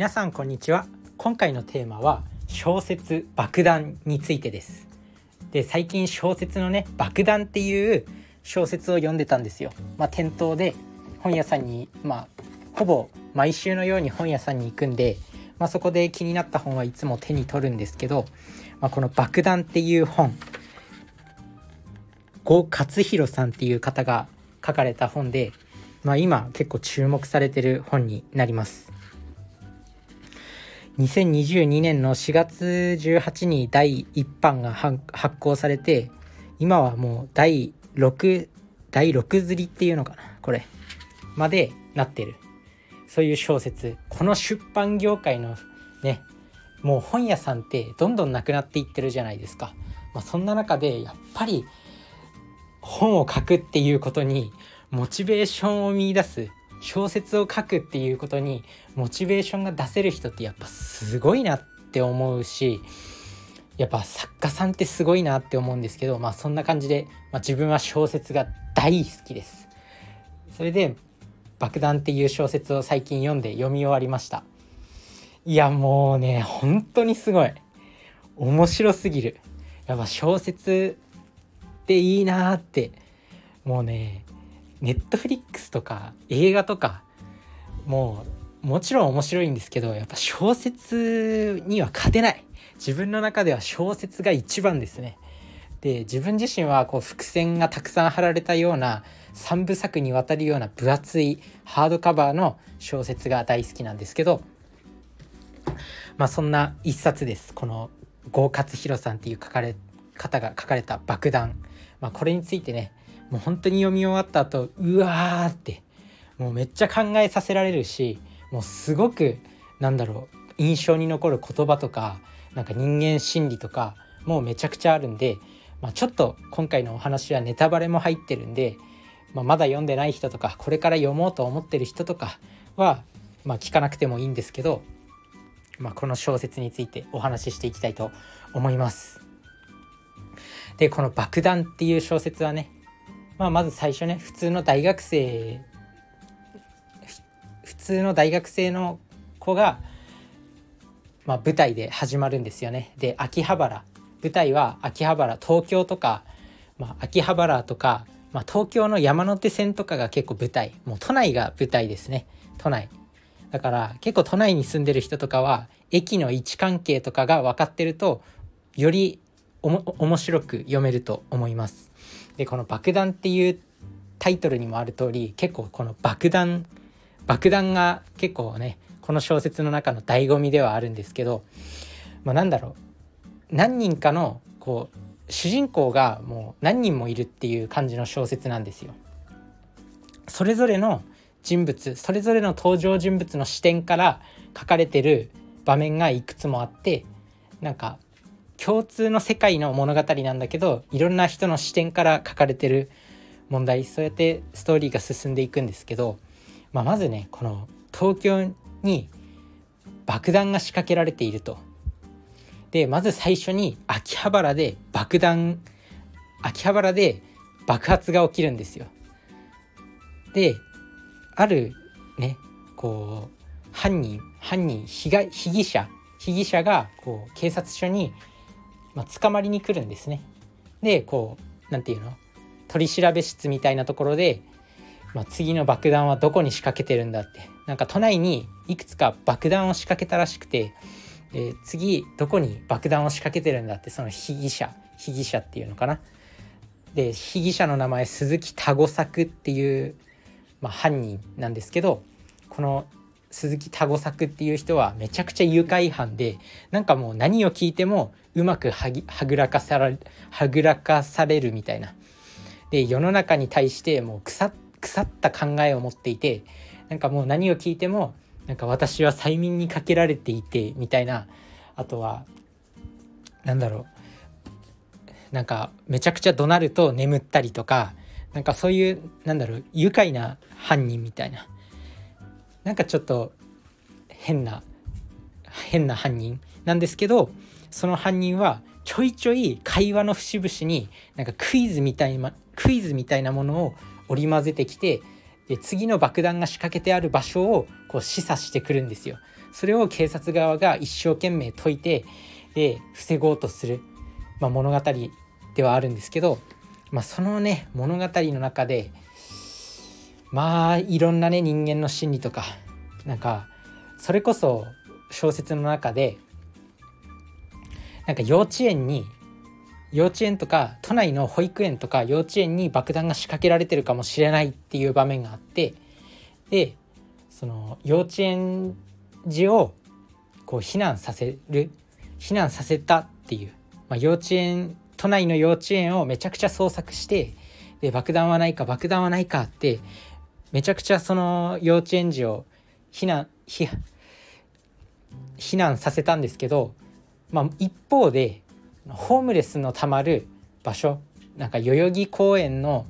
皆さんこんにちは。今回のテーマは小説爆弾についてです。で最近小説のね爆弾っていう小説を読んでたんですよ。まあ、店頭で本屋さんにまあほぼ毎週のように本屋さんに行くんでまあ、そこで気になった本はいつも手に取るんですけど、まあ、この「爆弾」っていう本呉勝弘さんっていう方が書かれた本で、まあ、今結構注目されてる本になります。2022年の4月18に第1版が発行されて今はもう第6第6釣りっていうのかなこれまでなってる。そういう小説。この出版業界のねもう本屋さんってどんどんなくなっていってるじゃないですか、まあ、そんな中でやっぱり本を書くっていうことにモチベーションを見いだす小説を書くっていうことにモチベーションが出せる人ってやっぱすごいなって思うしやっぱ作家さんってすごいなって思うんですけどまあそんな感じで、まあ、自分は小説が大好きです。それで「爆弾」っていう小説を最近読んで読み終わりました。いやもうね本当にすごい面白すぎる。やっぱ小説っていいなってもうねネットフリックスとか映画とかもうもちろん面白いんですけどやっぱ小説には勝てない。自分の中では小説が一番ですね。で自分自身はこう伏線がたくさん貼られたような3部作にわたるような分厚いハードカバーの小説が大好きなんですけどまあそんな一冊です。この郷勝弘さんっていう書かれ方が書かれた「爆弾」まあ、これについてねもう本当に読み終わった後うわーってもうめっちゃ考えさせられるしもうすごくなんだろう印象に残る言葉とかなんか人間心理とかもうめちゃくちゃあるんで、まあ、ちょっと今回のお話はネタバレも入ってるんで、まあ、まだ読んでない人とかこれから読もうと思ってる人とかは、まあ、聞かなくてもいいんですけど、まあ、この小説についてお話ししていきたいと思います。でこの「爆弾」っていう小説はねまあ、まず最初ね普通の大学生普通の大学生の子が、まあ、舞台で始まるんですよね。で秋葉原舞台は秋葉原東京とか、まあ、秋葉原とか、まあ、東京の山手線とかが結構舞台もう都内が舞台ですね都内だから結構都内に住んでる人とかは駅の位置関係とかが分かってるとより面白く読めると思います。でこの「爆弾」っていうタイトルにもある通り結構この爆弾爆弾が結構ねこの小説の中の醍醐味ではあるんですけど、まあ、なんだろう何人かのこう主人公がもう何人もいるっていう感じの小説なんですよ。それぞれの人物それぞれの登場人物の視点から書かれてる場面がいくつもあってなんか共通の世界の物語なんだけどいろんな人の視点から書かれてる問題そうやってストーリーが進んでいくんですけど、まあ、まずねこの東京に爆弾が仕掛けられていると。でまず最初に秋葉原で爆弾秋葉原で爆発が起きるんですよ。であるねこう犯人犯人被害被疑者被疑者がこう警察署にまあ、捕まりに来るんですね。でこう何て言うの？取り調べ室みたいなところで、まあ、次の爆弾はどこに仕掛けてるんだってなんか都内にいくつか爆弾を仕掛けたらしくてで次どこに爆弾を仕掛けてるんだってその被疑者被疑者っていうのかな。で被疑者の名前鈴木多吾作っていう、まあ、犯人なんですけどこの鈴木多吾作っていう人はめちゃくちゃ愉快犯でなんかもう何を聞いてもうまくはぐらかされはぐらかされるみたいな。で世の中に対してもう腐腐った考えを持っていてなんかもう何を聞いてもなんか私は催眠にかけられていてみたいな。あとはなんだろう。なんかめちゃくちゃ怒鳴ると眠ったりとかなんかそういうなんだろう愉快な犯人みたいな。なんかちょっと変な変な犯人なんですけどその犯人はちょいちょい会話の節々になんかクイズみたいなクイズみたいなものを織り交ぜてきてで次の爆弾が仕掛けてある場所をこう示唆してくるんですよ。それを警察側が一生懸命解いてで防ごうとする、まあ、物語ではあるんですけど、まあ、そのね物語の中でまあいろんなね人間の心理とかなんかそれこそ小説の中でなんか幼稚園に幼稚園とか都内の保育園とか幼稚園に爆弾が仕掛けられてるかもしれないっていう場面があってでその幼稚園児をこう避難させる避難させたっていう、まあ、幼稚園都内の幼稚園をめちゃくちゃ捜索してで爆弾はないか爆弾はないかってめちゃくちゃその幼稚園児を避難避難させたんですけど、まあ、一方でホームレスのたまる場所なんか代々木公園の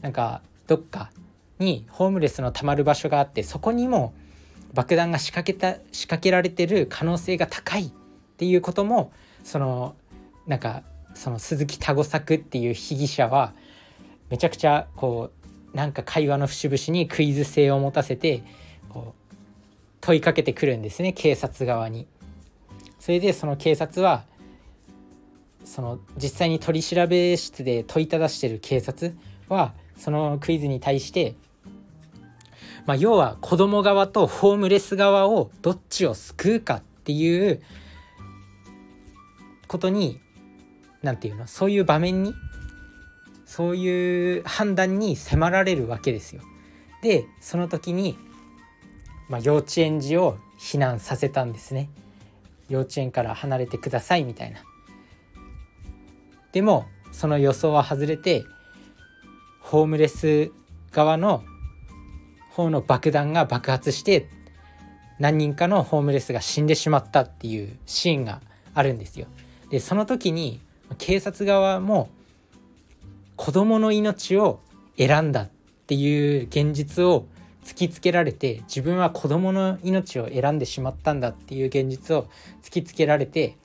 なんかどっかにホームレスのたまる場所があってそこにも爆弾が仕掛けた仕掛けられてる可能性が高いっていうこともそのなんかその鈴木多吾作っていう被疑者はめちゃくちゃこうなんか会話の節々にクイズ性を持たせてこう問いかけてくるんですね警察側に。それでその警察はその実際に取り調べ室で問いただしてる警察はそのクイズに対してまあ、要は子供側とホームレス側をどっちを救うかっていうことに何て言うのそういう場面にそういう判断に迫られるわけですよ。でその時に、まあ、幼稚園児を避難させたんですね。幼稚園から離れてくださいみたいな。でもその予想は外れてホームレス側の方の爆弾が爆発して何人かのホームレスが死んでしまったっていうシーンがあるんですよ。でその時に警察側も子供の命を選んだっていう現実を突きつけられて自分は子供の命を選んでしまったんだっていう現実を突きつけられて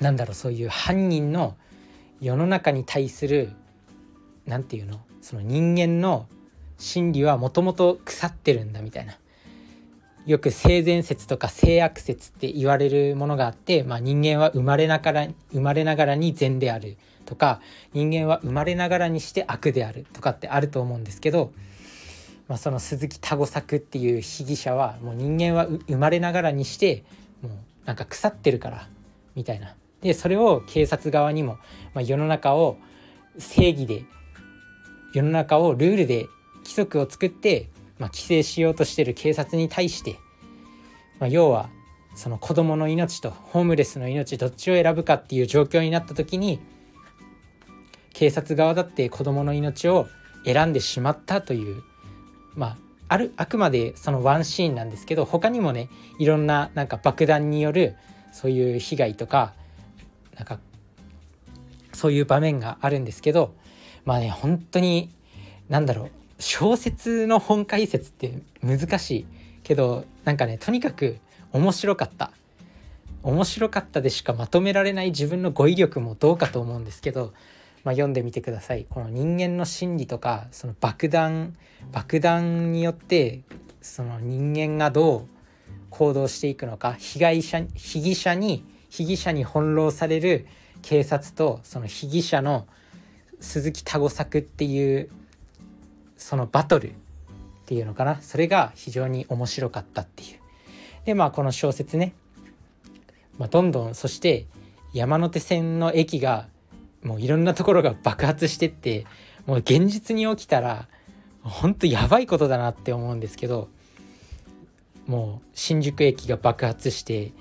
なんだろうそういう犯人の世の中に対する何て言うの？その人間の心理はもともと腐ってるんだみたいな。よく性善説とか性悪説って言われるものがあって、まあ、人間は生まれながら生まれながらに善であるとか人間は生まれながらにして悪であるとかってあると思うんですけど、まあ、その鈴木多吾作っていう被疑者はもう人間は生まれながらにしてもうなんか腐ってるからみたいな。でそれを警察側にも、まあ、世の中を正義で世の中をルールで規則を作って、まあ、規制しようとしてる警察に対して、まあ、要はその子供の命とホームレスの命どっちを選ぶかっていう状況になった時に警察側だって子供の命を選んでしまったというまああるあくまでそのワンシーンなんですけど他にもねいろんななんか爆弾によるそういう被害とかなんかそういう場面があるんですけどまあね本当に何だろう小説の本解説って難しいけどなんかねとにかく面白かった。面白かったでしかまとめられない自分の語彙力もどうかと思うんですけど、まあ、読んでみてください。この人間の心理とかその爆弾爆弾によってその人間がどう行動していくのか被害者被疑者に被疑者に翻弄される警察とその被疑者の鈴木多吾作っていうそのバトルっていうのかな。それが非常に面白かったっていう。でまあこの小説ね、まあ、どんどんそして山手線の駅がもういろんなところが爆発してってもう現実に起きたらほんとやばいことだなって思うんですけどもう新宿駅が爆発して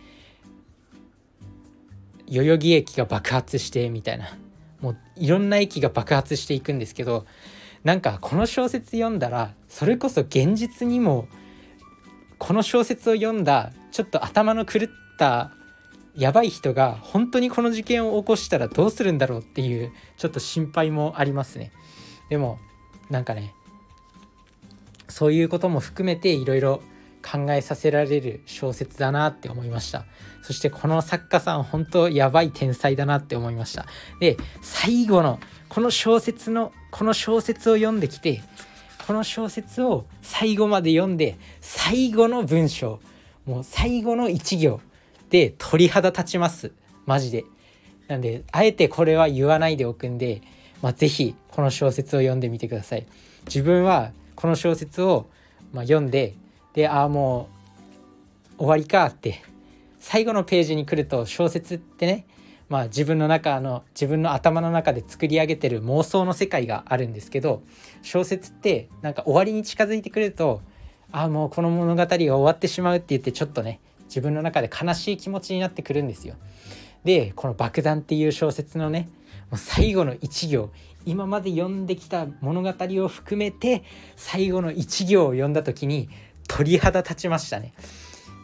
代々木駅が爆発してみたいな。もういろんな駅が爆発していくんですけどなんかこの小説読んだらそれこそ現実にもこの小説を読んだちょっと頭の狂ったやばい人が本当にこの事件を起こしたらどうするんだろうっていうちょっと心配もありますね。でもなんかねそういうことも含めていろいろ考えさせられる小説だなって思いましたそしてこの作家さん本当やばい天才だなって思いましたで最後のこの小説のこの小説を読んできてこの小説を最後まで読んで最後の文章もう最後の一行で鳥肌立ちます。マジで。なんであえてこれは言わないでおくんで、まあ、是非この小説を読んでみてください。自分はこの小説を、ま、読んででああもう終わりかって最後のページに来ると小説ってねまあ自分の中の自分の頭の中で作り上げてる妄想の世界があるんですけど小説ってなんか終わりに近づいてくるとああもうこの物語が終わってしまうって言ってちょっとね自分の中で悲しい気持ちになってくるんですよ。でこの「爆弾」っていう小説のねもう最後の1行今まで読んできた物語を含めて最後の1行を読んだ時に鳥肌立ちましたね。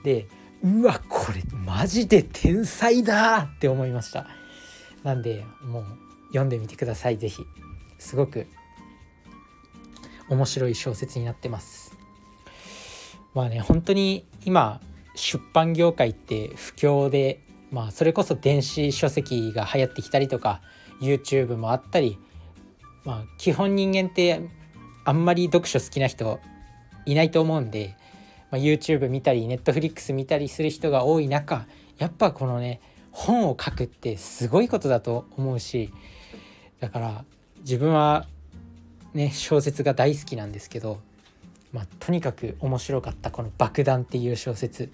でうわこれマジで天才だって思いましたなんでもう読んでみてください是非すごく面白い小説になってますまあね本当に今出版業界って不況でまあそれこそ電子書籍が流行ってきたりとか YouTube もあったりまあ基本人間ってあんまり読書好きな人いないと思うんでまあ、YouTube 見たり Netflix 見たりする人が多い中やっぱこのね本を書くってすごいことだと思うしだから自分はね小説が大好きなんですけど、まあ、とにかく面白かったこの「爆弾」っていう小説。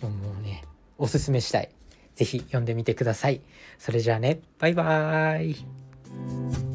もうねおすすめしたい。是非読んでみてください。それじゃあね。バイバーイ。